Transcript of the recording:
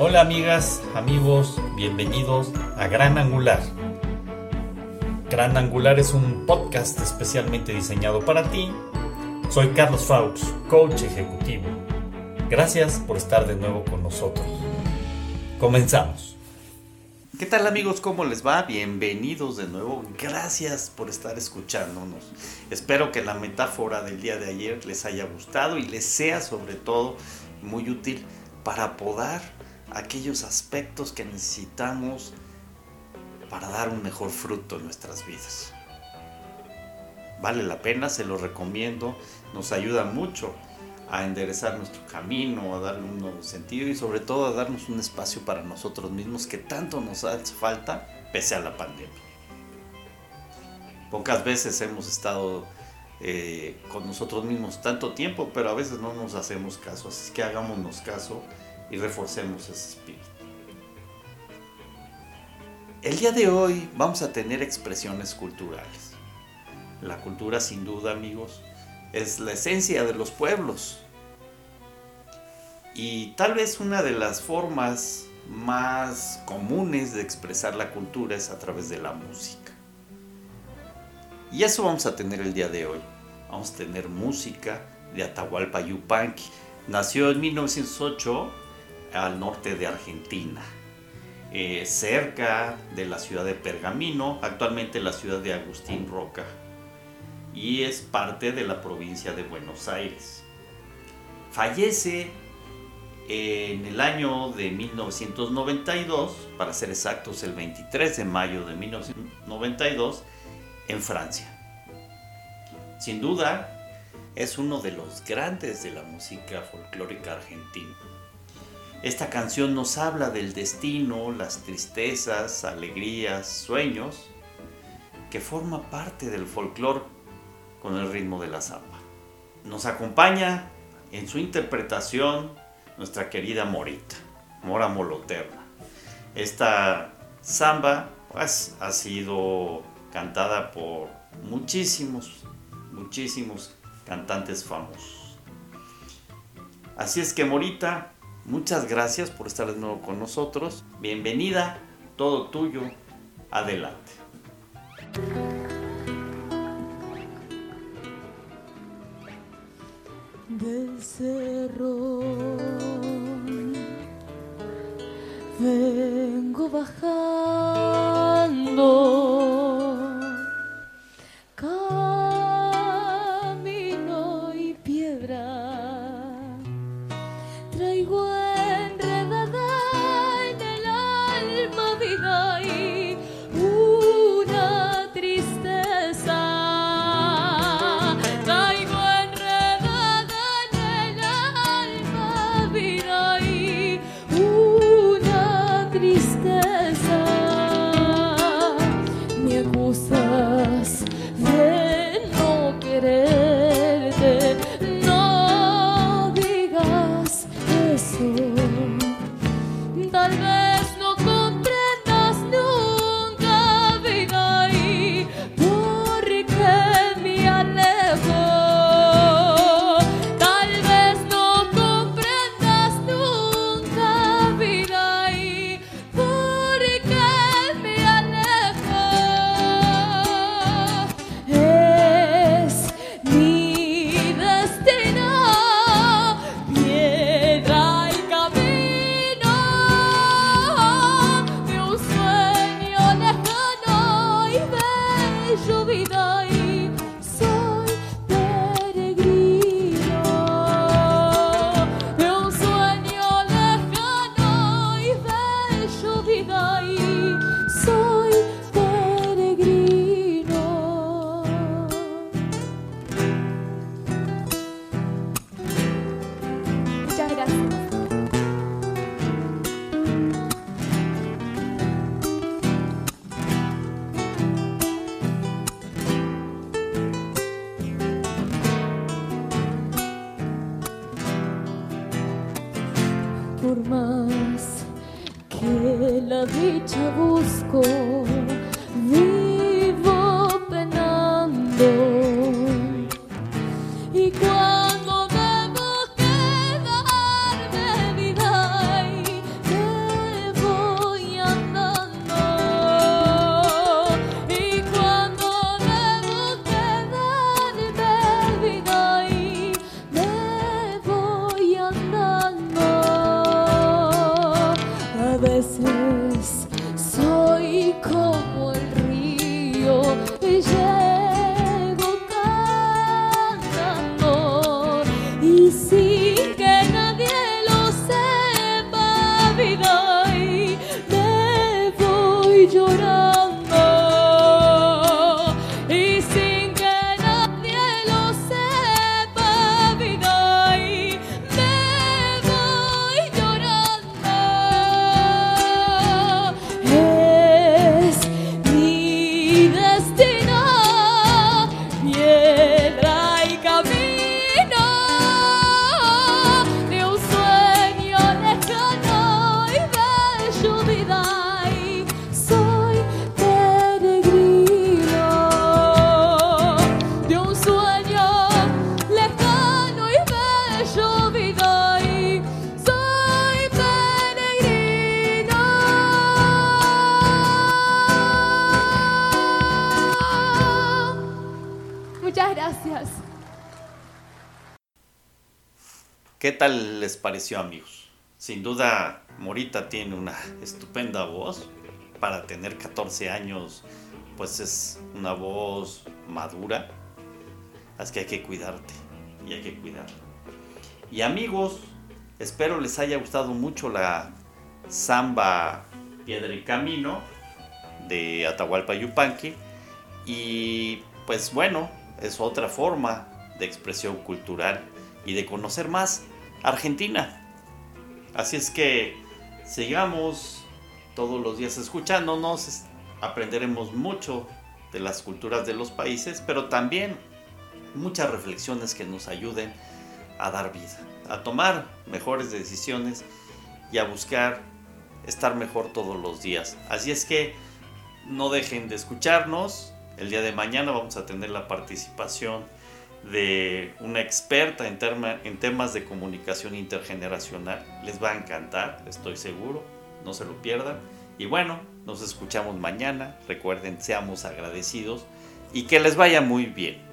Hola amigas, amigos, bienvenidos a Gran Angular. Gran Angular es un podcast especialmente diseñado para ti. Soy Carlos Faux, coach ejecutivo. Gracias por estar de nuevo con nosotros. Comenzamos. ¿Qué tal amigos? ¿Cómo les va? Bienvenidos de nuevo. Gracias por estar escuchándonos. Espero que la metáfora del día de ayer les haya gustado y les sea sobre todo muy útil para podar aquellos aspectos que necesitamos para dar un mejor fruto en nuestras vidas. Vale la pena, se lo recomiendo, nos ayuda mucho a enderezar nuestro camino, a darle un nuevo sentido y sobre todo a darnos un espacio para nosotros mismos que tanto nos hace falta pese a la pandemia. Pocas veces hemos estado eh, con nosotros mismos tanto tiempo, pero a veces no nos hacemos caso, así que hagámonos caso y reforcemos ese espíritu. El día de hoy vamos a tener expresiones culturales. La cultura sin duda, amigos, es la esencia de los pueblos. Y tal vez una de las formas más comunes de expresar la cultura es a través de la música. Y eso vamos a tener el día de hoy. Vamos a tener música de Atahualpa Yupanqui. Nació en 1908 al norte de Argentina, eh, cerca de la ciudad de Pergamino, actualmente la ciudad de Agustín Roca, y es parte de la provincia de Buenos Aires. Fallece en el año de 1992, para ser exactos el 23 de mayo de 1992, en Francia. Sin duda, es uno de los grandes de la música folclórica argentina. Esta canción nos habla del destino, las tristezas, alegrías, sueños, que forma parte del folclore con el ritmo de la samba. Nos acompaña en su interpretación nuestra querida Morita, Mora Moloterna. Esta samba pues, ha sido cantada por muchísimos, muchísimos cantantes famosos. Así es que Morita, Muchas gracias por estar de nuevo con nosotros. Bienvenida, todo tuyo. Adelante. Del cerro vengo bajando por más que la dicha busco. see ¿Qué tal les pareció amigos? Sin duda, Morita tiene una estupenda voz. Para tener 14 años, pues es una voz madura. Así que hay que cuidarte y hay que cuidarla. Y amigos, espero les haya gustado mucho la samba Piedra y Camino de Atahualpa Yupanqui. Y pues bueno, es otra forma de expresión cultural y de conocer más Argentina. Así es que sigamos todos los días escuchándonos, aprenderemos mucho de las culturas de los países, pero también muchas reflexiones que nos ayuden a dar vida, a tomar mejores decisiones y a buscar estar mejor todos los días. Así es que no dejen de escucharnos. El día de mañana vamos a tener la participación de una experta en, en temas de comunicación intergeneracional. Les va a encantar, estoy seguro. No se lo pierdan. Y bueno, nos escuchamos mañana. Recuerden, seamos agradecidos y que les vaya muy bien.